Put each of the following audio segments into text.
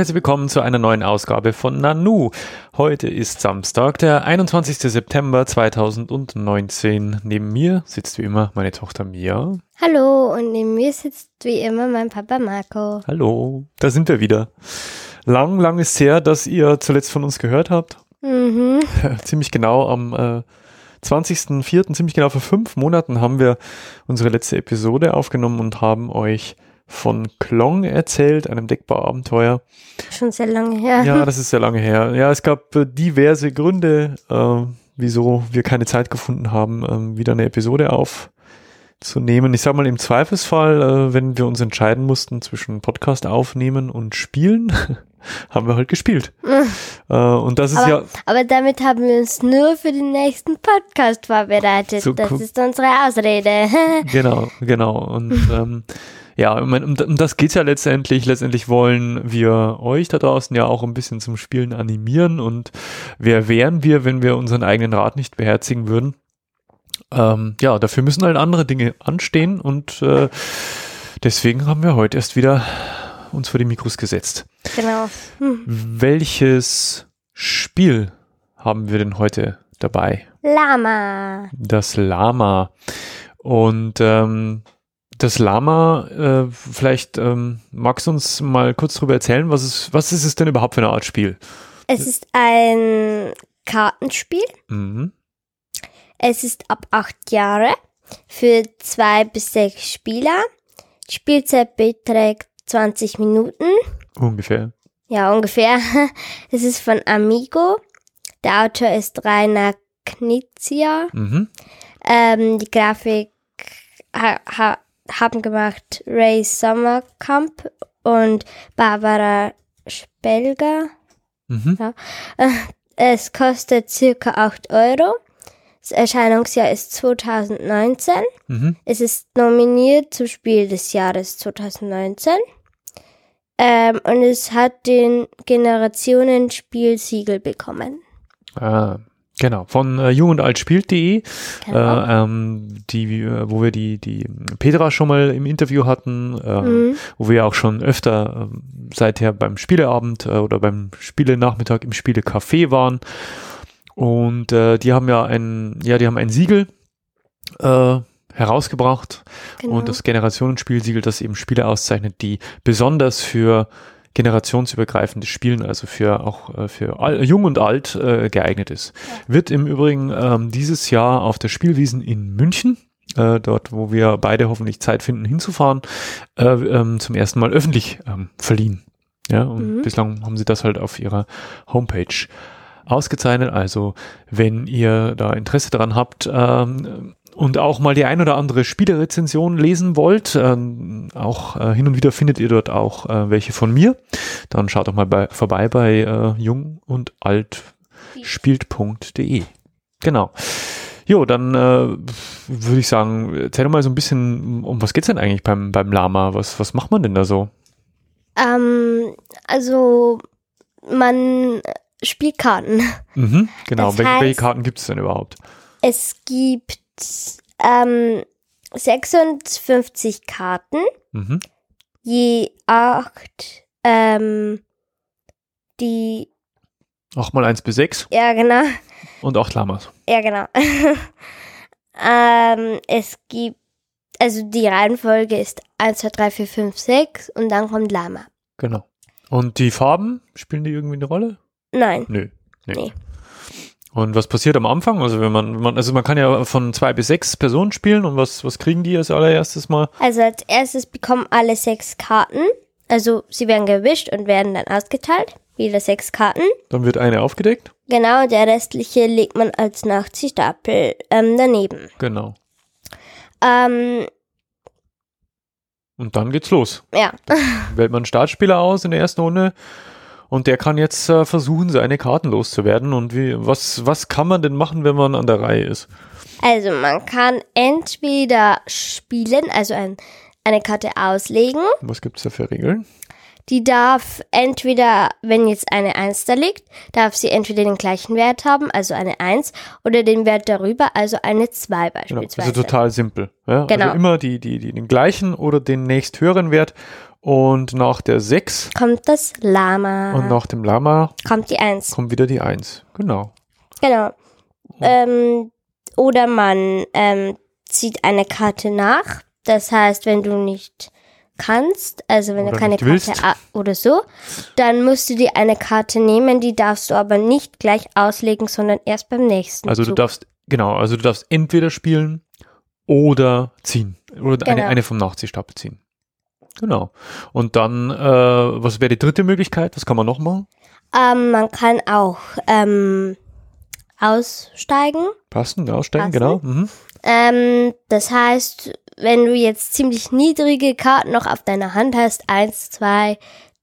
Herzlich willkommen zu einer neuen Ausgabe von Nanu. Heute ist Samstag, der 21. September 2019. Neben mir sitzt wie immer meine Tochter Mia. Hallo und neben mir sitzt wie immer mein Papa Marco. Hallo, da sind wir wieder. Lang, lang ist her, dass ihr zuletzt von uns gehört habt. Mhm. ziemlich genau am äh, 20.04., ziemlich genau vor fünf Monaten haben wir unsere letzte Episode aufgenommen und haben euch von Klong erzählt, einem Deckbau-Abenteuer. Schon sehr lange her. Ja, das ist sehr lange her. Ja, es gab äh, diverse Gründe, äh, wieso wir keine Zeit gefunden haben, ähm, wieder eine Episode aufzunehmen. Ich sag mal, im Zweifelsfall, äh, wenn wir uns entscheiden mussten zwischen Podcast aufnehmen und spielen, haben wir halt gespielt. äh, und das ist aber, ja. Aber damit haben wir uns nur für den nächsten Podcast vorbereitet. So das ist unsere Ausrede. Genau, genau. Und ähm, ja, um, um das geht's ja letztendlich. Letztendlich wollen wir euch da draußen ja auch ein bisschen zum Spielen animieren. Und wer wären wir, wenn wir unseren eigenen Rat nicht beherzigen würden? Ähm, ja, dafür müssen halt andere Dinge anstehen und äh, deswegen haben wir heute erst wieder uns vor die Mikros gesetzt. genau. Hm. Welches Spiel haben wir denn heute dabei? Lama. Das Lama. Und ähm, das Lama, äh, vielleicht ähm, magst du uns mal kurz darüber erzählen, was ist, was ist es denn überhaupt für eine Art Spiel? Es ist ein Kartenspiel. Mhm. Es ist ab acht Jahre für zwei bis sechs Spieler. Die Spielzeit beträgt 20 Minuten. Ungefähr. Ja, ungefähr. Es ist von Amigo. Der Autor ist Rainer Knizia. Mhm. Ähm, die Grafik ha ha haben gemacht Ray Sommerkamp und Barbara Spelger. Mhm. Es kostet circa 8 Euro. Das Erscheinungsjahr ist 2019. Mhm. Es ist nominiert zum Spiel des Jahres 2019. Ähm, und es hat den Generationen-Spielsiegel bekommen. Ah, genau. Von äh, jung und alt spielt.de, Genau. äh, ähm, die, äh, wo wir die, die Petra schon mal im Interview hatten, äh, Mhm. wo wir auch schon öfter ähm, seither beim Spieleabend äh, oder beim Spielenachmittag im Spielecafé waren. Und äh, die haben ja ein, ja, die haben ein Siegel äh, herausgebracht genau. und das Generationenspielsiegel, das eben Spiele auszeichnet, die besonders für generationsübergreifendes Spielen, also für auch äh, für all, jung und alt äh, geeignet ist. Wird im Übrigen ähm, dieses Jahr auf der Spielwiesen in München, äh, dort wo wir beide hoffentlich Zeit finden hinzufahren, äh, ähm, zum ersten Mal öffentlich ähm, verliehen. Ja, und Mhm. bislang haben sie das halt auf ihrer Homepage ausgezeichnet. Also wenn ihr da Interesse daran habt ähm, und auch mal die ein oder andere Spielerezension lesen wollt, ähm, auch äh, hin und wieder findet ihr dort auch äh, welche von mir, dann schaut doch mal bei, vorbei bei äh, jung und alt spielt.de. Genau. Jo, dann äh, würde ich sagen, erzähl doch mal so ein bisschen, um was geht's denn eigentlich beim, beim Lama? Was, was macht man denn da so? Ähm, also, man spielt Karten. Mhm, genau. Welche, welche heißt- Karten gibt es denn überhaupt? Es gibt ähm, 56 Karten, Mhm. je acht, ähm, die, Auch mal eins bis sechs ja genau, und acht Lamas. ja genau. ähm, es gibt, also die Reihenfolge ist 1, 2, 3, 4, 5, 6 und dann kommt Lama. Genau. Und die Farben, spielen die irgendwie eine Rolle? Nein, Nö. Nee. Nee. Und was passiert am Anfang? Also wenn man, wenn man, also man kann ja von zwei bis sechs Personen spielen und was, was kriegen die als allererstes mal? also als erstes bekommen alle sechs Karten, also sie werden gewischt und werden dann ausgeteilt, wieder sechs Karten. Dann wird eine aufgedeckt. Genau, der restliche legt man als Nachziehstapel ähm, daneben. Genau. Ähm, Und dann geht's los. ja, Wählt man Startspieler aus in der ersten Runde und der kann jetzt äh, versuchen, seine Karten loszuwerden. Und wie, was, was kann man denn machen, wenn man an der Reihe ist? also man kann entweder spielen, also ein, eine Karte auslegen. Was gibt's da für Regeln? Die darf entweder, wenn jetzt eine 1 da liegt, darf sie entweder den gleichen Wert haben, also eine 1, oder den Wert darüber, also eine 2 Genau. beispielsweise. Also total simpel. Ja? Genau. Also immer die, die, die, den gleichen oder den nächsthöheren Wert Und nach der 6 kommt das Lama. und nach dem Lama kommt die 1. kommt wieder die 1. Genau. Genau. Ähm, oder man ähm, zieht eine Karte nach. Das heißt, wenn du nicht kannst, also wenn Oder du keine willst. Karte a- oder so, dann musst du dir eine Karte nehmen, die darfst du aber nicht gleich auslegen, sondern erst beim nächsten Also du Zug. darfst, genau, also du darfst entweder spielen oder ziehen. Oder eine, Genau. eine vom Nachziehstapel ziehen. Genau. Und dann, äh, was wäre die dritte Möglichkeit? Was kann man noch machen? ähm, man kann auch ähm, aussteigen. Passen, aussteigen, Passen. genau. Mhm. Ähm, das heißt, wenn du jetzt ziemlich niedrige Karten noch auf deiner Hand hast, eins, zwei,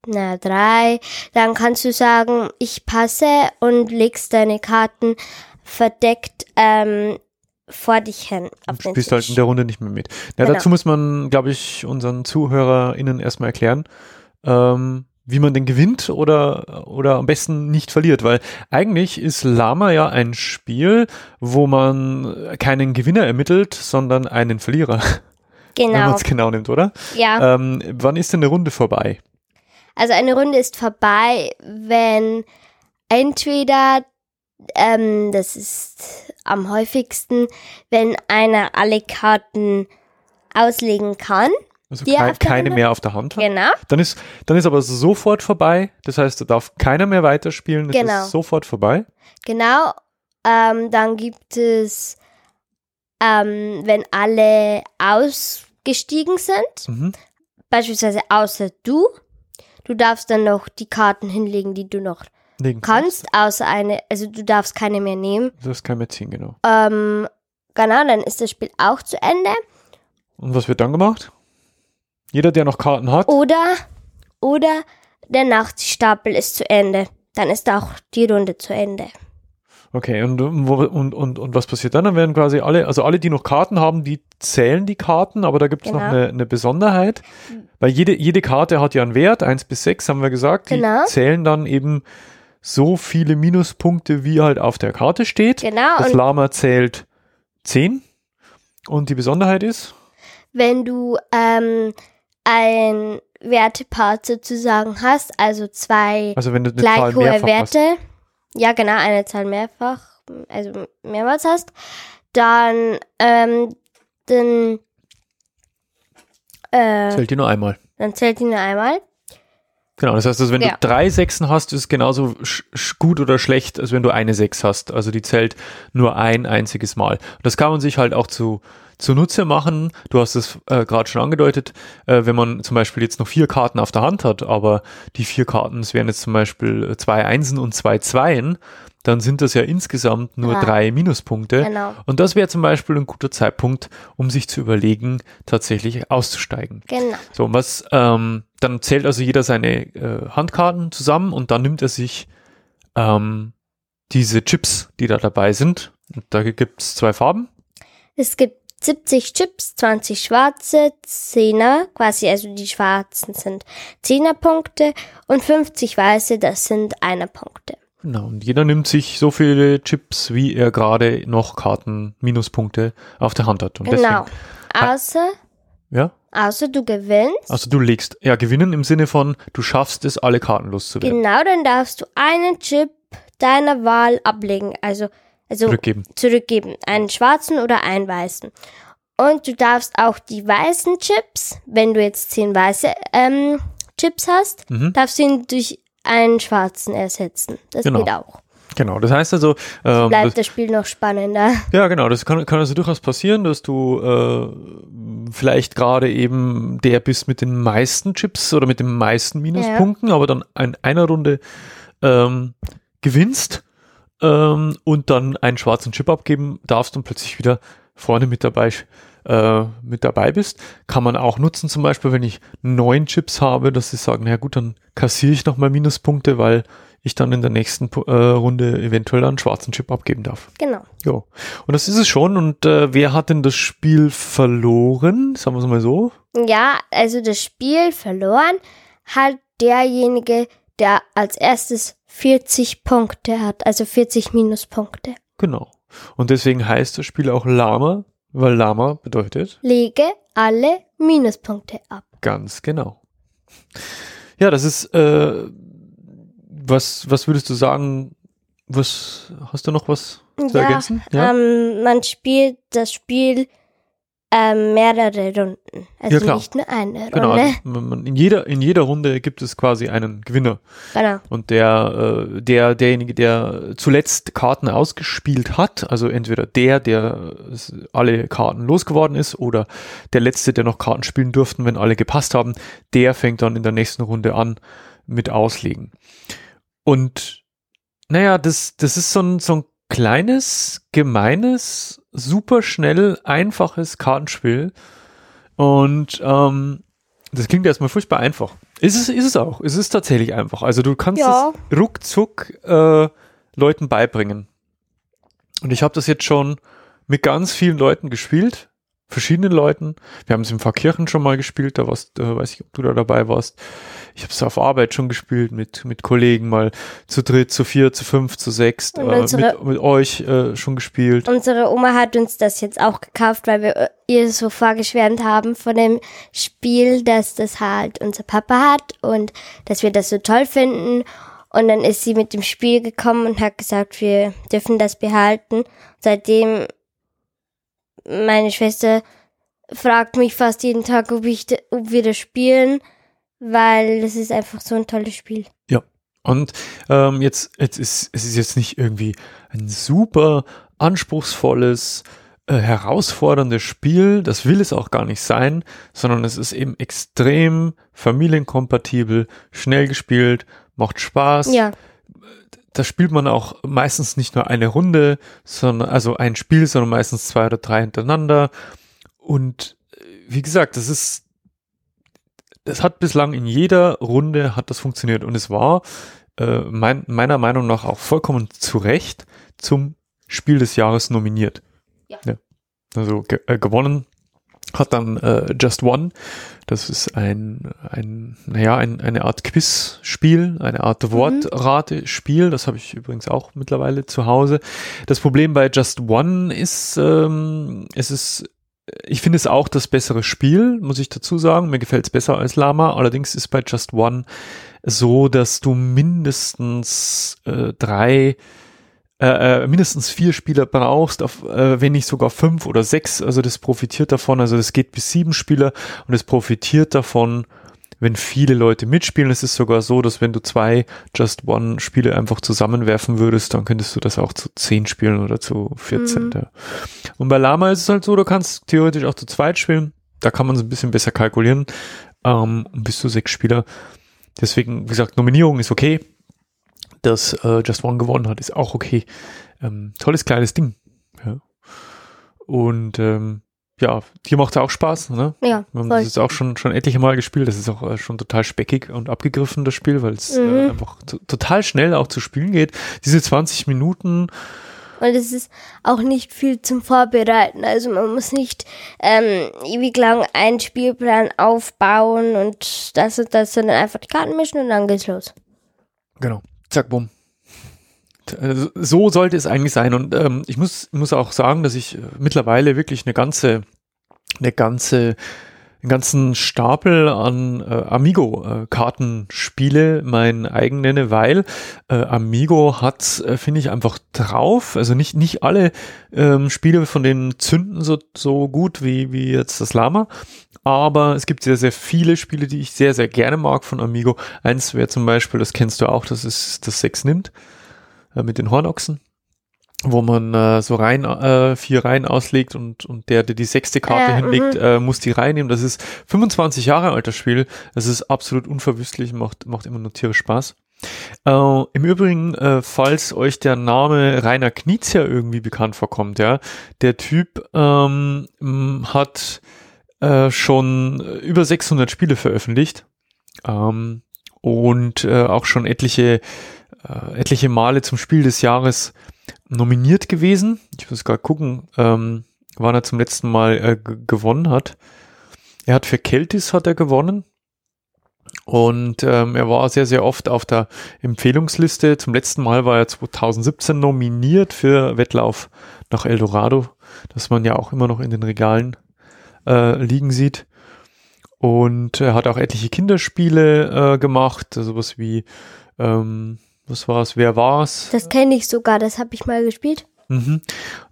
na drei, dann kannst du sagen, ich passe und legst deine Karten verdeckt ähm, vor dich hin auf den spielst halt in Tisch. der Runde nicht mehr mit. Ja, Genau. dazu muss man, glaube ich, unseren ZuhörerInnen erstmal erklären, ähm, wie man denn gewinnt oder, oder am besten nicht verliert, weil eigentlich ist Lama ja ein Spiel, wo man keinen Gewinner ermittelt, sondern einen Verlierer, wenn man Genau, es genau nimmt, oder? ja. Ähm, wann ist denn eine Runde vorbei? Also eine Runde ist vorbei, wenn entweder, ähm, das ist am häufigsten, wenn einer alle Karten auslegen kann. Also keine Runde? mehr auf der Hand hat. Genau. Dann ist, dann ist aber sofort vorbei. Das heißt, da darf keiner mehr weiterspielen. Es Genau. ist sofort vorbei. Genau. Ähm, dann gibt es, ähm, wenn alle ausgestiegen sind, Mhm. beispielsweise außer du, du darfst dann noch die Karten hinlegen, die du noch Legen kannst, außer eine, also du darfst keine mehr nehmen. Du darfst kein mehr ziehen, genau. Ähm, genau, dann ist das Spiel auch zu Ende. Und was wird dann gemacht? Jeder, der noch Karten hat, Oder, oder der Nachtstapel ist zu Ende. Dann ist auch die Runde zu Ende. okay, und, und, und, und, was passiert dann? Dann werden quasi alle, also alle, die noch Karten haben, die zählen die Karten, aber da gibt es noch Genau. eine, eine Besonderheit, weil jede, jede Karte hat ja einen Wert, 1 bis 6 haben wir gesagt, die Genau. zählen dann eben so viele Minuspunkte, wie halt auf der Karte steht. Genau, Das Lama zählt 10 und die Besonderheit ist, wenn du ähm, ein Wertepart sozusagen hast, also zwei also gleich hohe mehrfach hast. Werte, ja genau, eine Zahl mehrfach, also mehrmals hast, dann, ähm, dann, äh, Zählt die nur einmal. dann zählt die nur einmal. Genau, das heißt, also wenn Ja. du drei Sechsen hast, ist es genauso gut oder schlecht, als wenn du eine Sechs hast. Also die zählt nur ein einziges Mal. Und das kann man sich halt auch zu zunutze machen. Du hast es äh, gerade schon angedeutet, äh, wenn man zum Beispiel jetzt noch vier Karten auf der Hand hat, aber die vier Karten, es wären jetzt zum Beispiel äh, zwei Einsen und zwei Zweien, dann sind das ja insgesamt nur Ja. drei Minuspunkte. Genau, Und das wäre zum Beispiel ein guter Zeitpunkt, um sich zu überlegen, tatsächlich auszusteigen. genau, So, und was, ähm, dann zählt also jeder seine äh, Handkarten zusammen und dann nimmt er sich ähm, diese Chips, die da dabei sind. Und da gibt es zwei Farben. Es gibt 70 Chips, 20 schwarze, 10er, quasi, also die schwarzen sind 10er Punkte und 50 weiße, das sind einer Punkte. Genau, und jeder nimmt sich so viele Chips, wie er gerade noch Karten, Minuspunkte auf der Hand hat. Und Genau. Deswegen, Außer, ja, außer du gewinnst. also du legst, ja, gewinnen im Sinne von, du schaffst es, alle Karten loszuwerden. Genau, dann darfst du einen Chip deiner Wahl ablegen, also, also Zurückgeben. zurückgeben, einen schwarzen oder einen weißen. Und du darfst auch die weißen Chips, wenn du jetzt zehn weiße ähm, Chips hast, Mhm. darfst du ihn durch einen schwarzen ersetzen. Das Genau. geht auch. Genau, das heißt also, ähm, Bleibt das, das Spiel noch spannender. Ja, genau. Das kann, kann also durchaus passieren, dass du äh, vielleicht gerade eben der bist mit den meisten Chips oder mit den meisten Minuspunkten, aber dann in einer Runde ähm, gewinnst ähm, und dann einen schwarzen Chip abgeben darfst und plötzlich wieder vorne mit dabei äh, mit dabei bist. Kann man auch nutzen, zum Beispiel, wenn ich neun Chips habe, dass sie sagen, na gut, dann kassiere ich nochmal Minuspunkte, weil ich dann in der nächsten äh, Runde eventuell einen schwarzen Chip abgeben darf. Genau. Ja, und das ist es schon. Und äh, wer hat denn das Spiel verloren? Sagen wir es mal so. Ja, also das Spiel verloren hat derjenige, der als erstes 40 Punkte hat, also 40 Minuspunkte. Genau. Und deswegen heißt das Spiel auch Lama, weil Lama bedeutet Lege alle Minuspunkte ab. ganz genau. Ja, das ist, äh, was, was würdest du sagen, was, hast du noch was zu Ja, ergänzen? Ähm, man spielt das Spiel ähm, mehrere Runden. Also Ja, nicht nur eine genau, Runde. also, man, man, in jeder, in jeder Runde gibt es quasi einen Gewinner. Genau. Und der, äh, der, derjenige, der zuletzt Karten ausgespielt hat, also entweder der, der alle Karten losgeworden ist, oder der letzte, der noch Karten spielen durften, wenn alle gepasst haben, der fängt dann in der nächsten Runde an mit Auslegen. Und naja, das, das ist so ein, so ein kleines, gemeines, super schnell, einfaches Kartenspiel. Und ähm, das klingt erstmal furchtbar einfach. Ist es, ist es auch. Es ist tatsächlich einfach. Also du kannst Ja. es ruckzuck äh, Leuten beibringen. Und ich habe das jetzt schon mit ganz vielen Leuten gespielt, verschiedenen Leuten. Wir haben es im Pfarrkirchen schon mal gespielt, da warst, äh, weiß ich, ob du da dabei warst. Ich habe es auf Arbeit schon gespielt mit, mit Kollegen, mal zu dritt, zu vier, zu fünf, zu sechs, äh, mit, mit euch äh, schon gespielt. Unsere Oma hat uns das jetzt auch gekauft, weil wir äh, ihr so vorgeschwärmt haben von dem Spiel, dass das halt unser Papa hat und dass wir das so toll finden. Und dann ist sie mit dem Spiel gekommen und hat gesagt, wir dürfen das behalten. Seitdem meine Schwester fragt mich fast jeden Tag, ob, ich, ob wir das spielen, weil das ist einfach so ein tolles Spiel. Und ähm, jetzt, jetzt ist es ist jetzt nicht irgendwie ein super anspruchsvolles, äh, herausforderndes Spiel. Das will es auch gar nicht sein, sondern es ist eben extrem familienkompatibel, schnell gespielt, macht Spaß. Ja, Da spielt man auch meistens nicht nur eine Runde, sondern also ein Spiel, sondern meistens zwei oder drei hintereinander. Und äh, wie gesagt, das ist es hat bislang in jeder Runde hat das funktioniert und es war äh, mein, meiner Meinung nach auch vollkommen zu Recht zum Spiel des Jahres nominiert. Ja. Also ge äh, gewonnen hat dann äh, Just One. Das ist ein, ein naja, ein, eine Art Quizspiel, eine Art Wortrate-Spiel. Das habe ich übrigens auch mittlerweile zu Hause. Das Problem bei Just One ist, ähm, es ist ich finde es auch das bessere Spiel, muss ich dazu sagen. Mir gefällt es besser als Lama. Allerdings ist bei Just One so, dass du mindestens äh, drei, äh, äh, mindestens vier Spieler brauchst, auf, äh, wenn nicht sogar fünf oder sechs. Also das profitiert davon. Also das geht bis sieben Spieler und es profitiert davon, wenn viele Leute mitspielen. Es ist sogar so, dass wenn du zwei Just One Spiele einfach zusammenwerfen würdest, dann könntest du das auch zu zehn spielen oder zu 14. Mhm. Ja. Und bei Lama ist es halt so, du kannst theoretisch auch zu zweit spielen. Da kann man es ein bisschen besser kalkulieren. Ähm, und bis zu sechs Spieler. Deswegen, wie gesagt, Nominierung ist okay. Dass äh, Just One gewonnen hat, ist auch okay. Ähm, tolles kleines Ding. Ja. Und ähm, ja, dir macht es auch Spaß, ne? ja, Wir haben voll. das jetzt auch schon, schon etliche Mal gespielt. Das ist auch äh, schon total speckig und abgegriffen, das Spiel, weil es äh, Mhm. einfach to- total schnell auch zu spielen geht. Diese 20 Minuten, Und es ist auch nicht viel zum Vorbereiten. Also man muss nicht ähm, ewig lang einen Spielplan aufbauen und das und das, sondern einfach die Karten mischen und dann geht's los. genau, zack, bumm. So sollte es eigentlich sein. Und ähm, ich muss, muss auch sagen, dass ich äh, mittlerweile wirklich eine ganze, eine ganze, einen ganzen Stapel an äh, Amigo-Karten spiele, mein eigen nenne, weil äh, Amigo hat, äh, finde ich, einfach drauf. Also nicht, nicht alle ähm, Spiele von denen zünden so, so gut wie, wie jetzt das Lama. Aber es gibt sehr, sehr viele Spiele, die ich sehr, sehr gerne mag von Amigo. Eins wäre zum Beispiel, das kennst du auch, das ist das Sechs nimmt, äh, mit den Hornochsen wo man äh, so rein äh, vier Reihen auslegt und und der der die sechste Karte Ja, hinlegt mhm. äh, muss die reinnehmen. Das ist 25 Jahre alt das Spiel. Das ist absolut unverwüstlich macht macht immer nur tierisch Spaß. Äh, Im Übrigen, äh, falls euch der Name Rainer Knizia irgendwie bekannt vorkommt, ja, der Typ ähm, hat äh, schon über 600 Spiele veröffentlicht ähm, und äh, auch schon etliche äh, etliche Male zum Spiel des Jahres nominiert gewesen. Ich muss gerade gucken, ähm, wann er zum letzten Mal äh, gewonnen hat. Er hat für Keltis hat er gewonnen. Und ähm, er war sehr, sehr oft auf der Empfehlungsliste. Zum letzten Mal war er 2017 nominiert für Wettlauf nach Eldorado, das man ja auch immer noch in den Regalen äh, liegen sieht. Und er hat auch etliche Kinderspiele äh, gemacht, sowas wie, ähm, was war's, wer war's? Das kenne ich sogar, das habe ich mal gespielt. Mhm.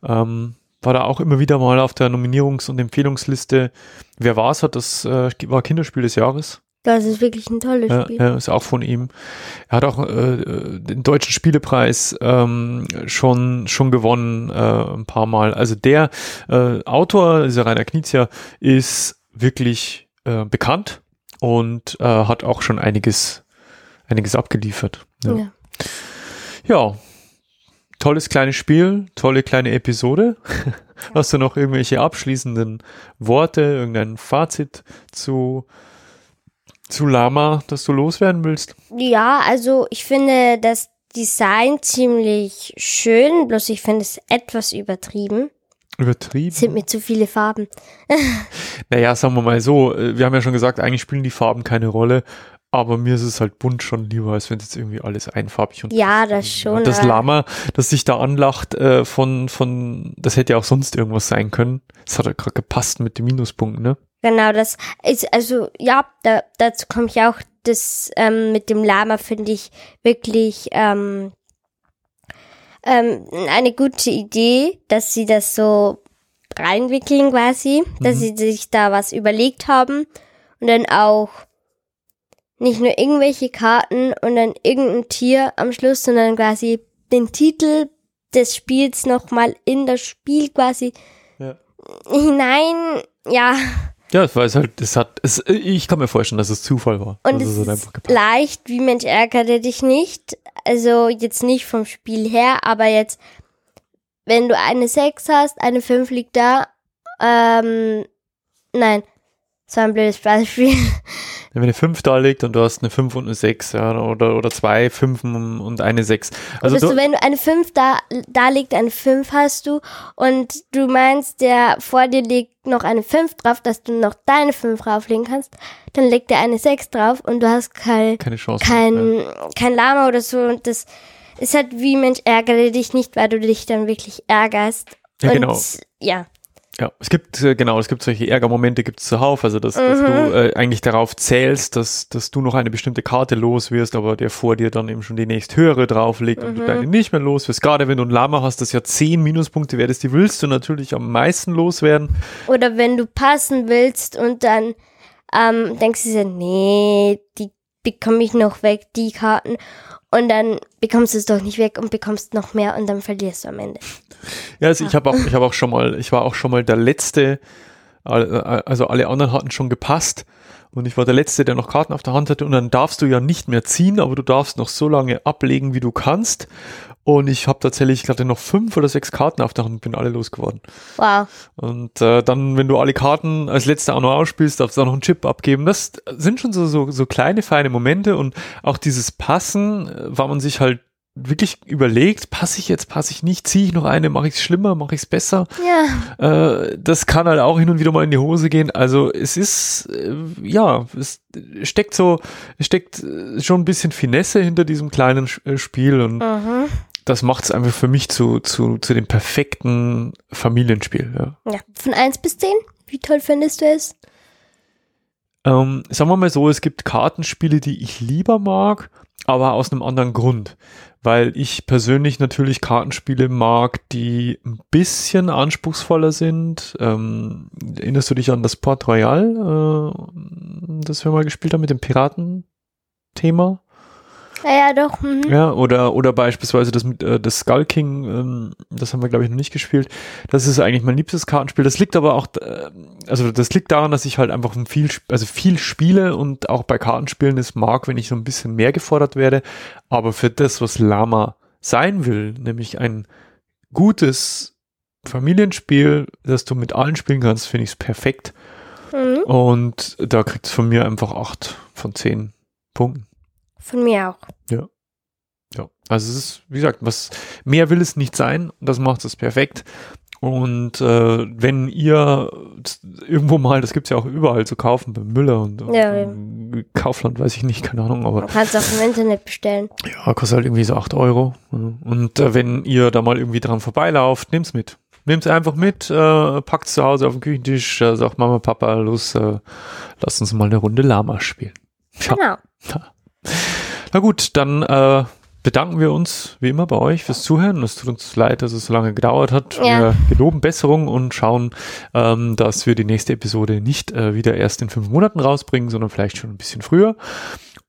Ähm, war da auch immer wieder mal auf der Nominierungs- und Empfehlungsliste. Wer war's, hat das, äh, war Kinderspiel des Jahres. Das ist wirklich ein tolles Spiel. ja, ist auch von ihm. Er hat auch äh, den deutschen Spielepreis ähm, schon schon gewonnen äh, ein paar Mal. Also der äh, Autor, dieser Rainer Knizia, ist wirklich äh, bekannt und äh, hat auch schon einiges einiges abgeliefert. Ja. Ja. Ja, tolles kleines Spiel, tolle kleine Episode. Hast du noch irgendwelche abschließenden Worte, irgendein Fazit zu zu Lama, das du loswerden willst? Ja, also ich finde das Design ziemlich schön, bloß ich finde es etwas übertrieben. Übertrieben? Es sind mir zu viele Farben. Naja, sagen wir mal so, äh, wir haben ja schon gesagt, eigentlich spielen die Farben keine Rolle, aber mir ist es halt bunt schon lieber, als wenn es jetzt irgendwie alles einfarbig und Ja, das schon. das aber- Lama, das sich da anlacht äh, von, von, das hätte ja auch sonst irgendwas sein können. Das hat ja gerade gepasst mit dem Minuspunkt, ne? Genau, das ist, also ja, da, dazu komme ich auch. Das ähm, mit dem Lama finde ich wirklich ähm, ähm, eine gute Idee, dass sie das so reinwickeln quasi, dass sie sich da was überlegt haben und dann auch nicht nur irgendwelche Karten und dann irgendein Tier am Schluss, sondern quasi den Titel des Spiels nochmal in das Spiel quasi Ja. hinein, ja, Ja, weil es halt, es hat, es, ich kann mir vorstellen, dass es Zufall war. Und dass es hat ist leicht, wie Mensch ärgere dich nicht. Also jetzt nicht vom Spiel her, aber jetzt, wenn du eine 6 hast, eine 5 liegt da, ähm, nein, war ein blödes Beispiel. Wenn eine 5 da liegt und du hast eine 5 und eine 6, ja, oder, oder zwei Fünfen und eine 6. Also du, du, wenn du eine 5 da, da liegt, eine 5 hast du und du meinst, der vor dir liegt noch eine 5 drauf, dass du noch deine 5 drauflegen kannst, dann legt er eine 6 drauf und du hast kein, keine Chance. kein, ja. kein Lama oder so. Und das ist halt wie Mensch, ärgere dich nicht, weil du dich dann wirklich ärgerst. Ja, und genau. ja, Ja, es gibt, äh, genau, es gibt solche Ärgermomente, gibt es zuhauf, also dass, dass Mhm. du äh, eigentlich darauf zählst, dass, dass du noch eine bestimmte Karte los wirst, aber der vor dir dann eben schon die nächst höhere drauflegt und Mhm. du deine nicht mehr los wirst. Gerade wenn du ein Lama hast, das ja 10 Minuspunkte wert ist, die willst du natürlich am meisten loswerden. oder wenn du passen willst und dann ähm, denkst du dir, nee, die bekomme ich noch weg, die Karten. Und dann bekommst du es doch nicht weg und bekommst noch mehr und dann verlierst du am Ende. Ja, also ich habe auch, ich habe auch schon mal, ich war auch schon mal der Letzte, also alle anderen hatten schon gepasst und ich war der Letzte, der noch Karten auf der Hand hatte und dann darfst du ja nicht mehr ziehen, aber du darfst noch so lange ablegen, wie du kannst. Und ich habe tatsächlich, ich hatte noch fünf oder sechs Karten auf der Hand und bin alle losgeworden. Wow. Und äh, dann, wenn du alle Karten als letzter auch noch ausspielst, darfst du auch noch einen Chip abgeben. Das sind schon so, so, so kleine, feine Momente und auch dieses Passen, äh, weil man sich halt wirklich überlegt, passe ich jetzt, passe ich nicht, ziehe ich noch eine, mache ich es schlimmer, mache ich es besser. Ja, Äh, das kann halt auch hin und wieder mal in die Hose gehen. Also es ist, äh, ja, es steckt so, es steckt äh, schon ein bisschen Finesse hinter diesem kleinen äh, Spiel und mhm. das macht es einfach für mich zu, zu, zu dem perfekten Familienspiel. Ja. ja. Von 1 bis 10, wie toll findest du es? Ähm, sagen wir mal so, es gibt Kartenspiele, die ich lieber mag, aber aus einem anderen Grund. Weil ich persönlich natürlich Kartenspiele mag, die ein bisschen anspruchsvoller sind. Ähm, erinnerst du dich an das Port Royal, äh, das wir mal gespielt haben mit dem Piraten-Thema? Ja, ja, doch. Mhm. Ja, oder, oder beispielsweise das mit äh, das Skull King, ähm, das haben wir, glaube ich, noch nicht gespielt. Das ist eigentlich mein liebstes Kartenspiel. Das liegt aber auch, äh, also das liegt daran, dass ich halt einfach viel, also viel spiele und auch bei Kartenspielen es mag, wenn ich so ein bisschen mehr gefordert werde. Aber für das, was Lama sein will, nämlich ein gutes Familienspiel, das du mit allen spielen kannst, finde ich es perfekt. Mhm. Und da kriegt es von mir einfach acht von zehn Punkten. Von mir auch. Ja. Also es ist, wie gesagt, was mehr will es nicht sein. und Das macht es perfekt. Und äh, wenn ihr irgendwo mal, das gibt's ja auch überall zu kaufen, bei Müller und Ja, ähm, Kaufland, weiß ich nicht, keine Ahnung, aber Du kannst auch im Internet bestellen. ja, kostet halt irgendwie so acht Euro. Und äh, wenn ihr da mal irgendwie dran vorbeilauft, nehmt's mit. Nehmt es einfach mit, äh, packt zu Hause auf den Küchentisch, äh, sagt Mama, Papa, los, äh, lasst uns mal eine Runde Lama spielen. Ja. Genau. Na gut, dann äh, bedanken wir uns wie immer bei euch fürs Zuhören. Es tut uns leid, dass es so lange gedauert hat. Ja. Wir geloben Besserung und schauen, ähm, dass wir die nächste Episode nicht äh, wieder erst in fünf Monaten rausbringen, sondern vielleicht schon ein bisschen früher.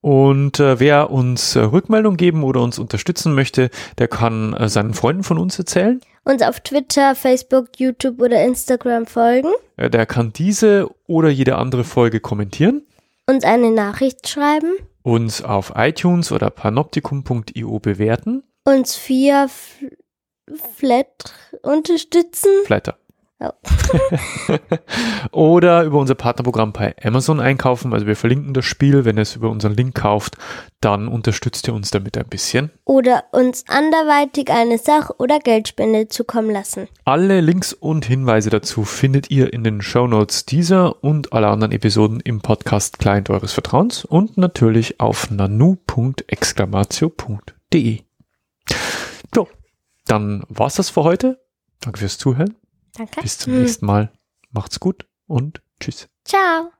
Und äh, wer uns äh, Rückmeldung geben oder uns unterstützen möchte, der kann äh, seinen Freunden von uns erzählen. Uns auf Twitter, Facebook, YouTube oder Instagram folgen. Äh, der kann diese oder jede andere Folge kommentieren. Uns eine Nachricht schreiben. Uns auf iTunes oder panoptikum.io bewerten. Uns via Flat unterstützen. Flatter. Oh. Oder über unser Partnerprogramm bei Amazon einkaufen. Also wir verlinken das Spiel. Wenn ihr es über unseren Link kauft, dann unterstützt ihr uns damit ein bisschen. Oder uns anderweitig eine Sach- oder Geldspende zukommen lassen. Alle Links und Hinweise dazu findet ihr in den Shownotes dieser und aller anderen Episoden im Podcast Client eures Vertrauens und natürlich auf nanu.exclamatio.de. So, dann war's das für heute. Danke fürs Zuhören. Danke. Bis zum nächsten Mal. Macht's gut und tschüss. Ciao.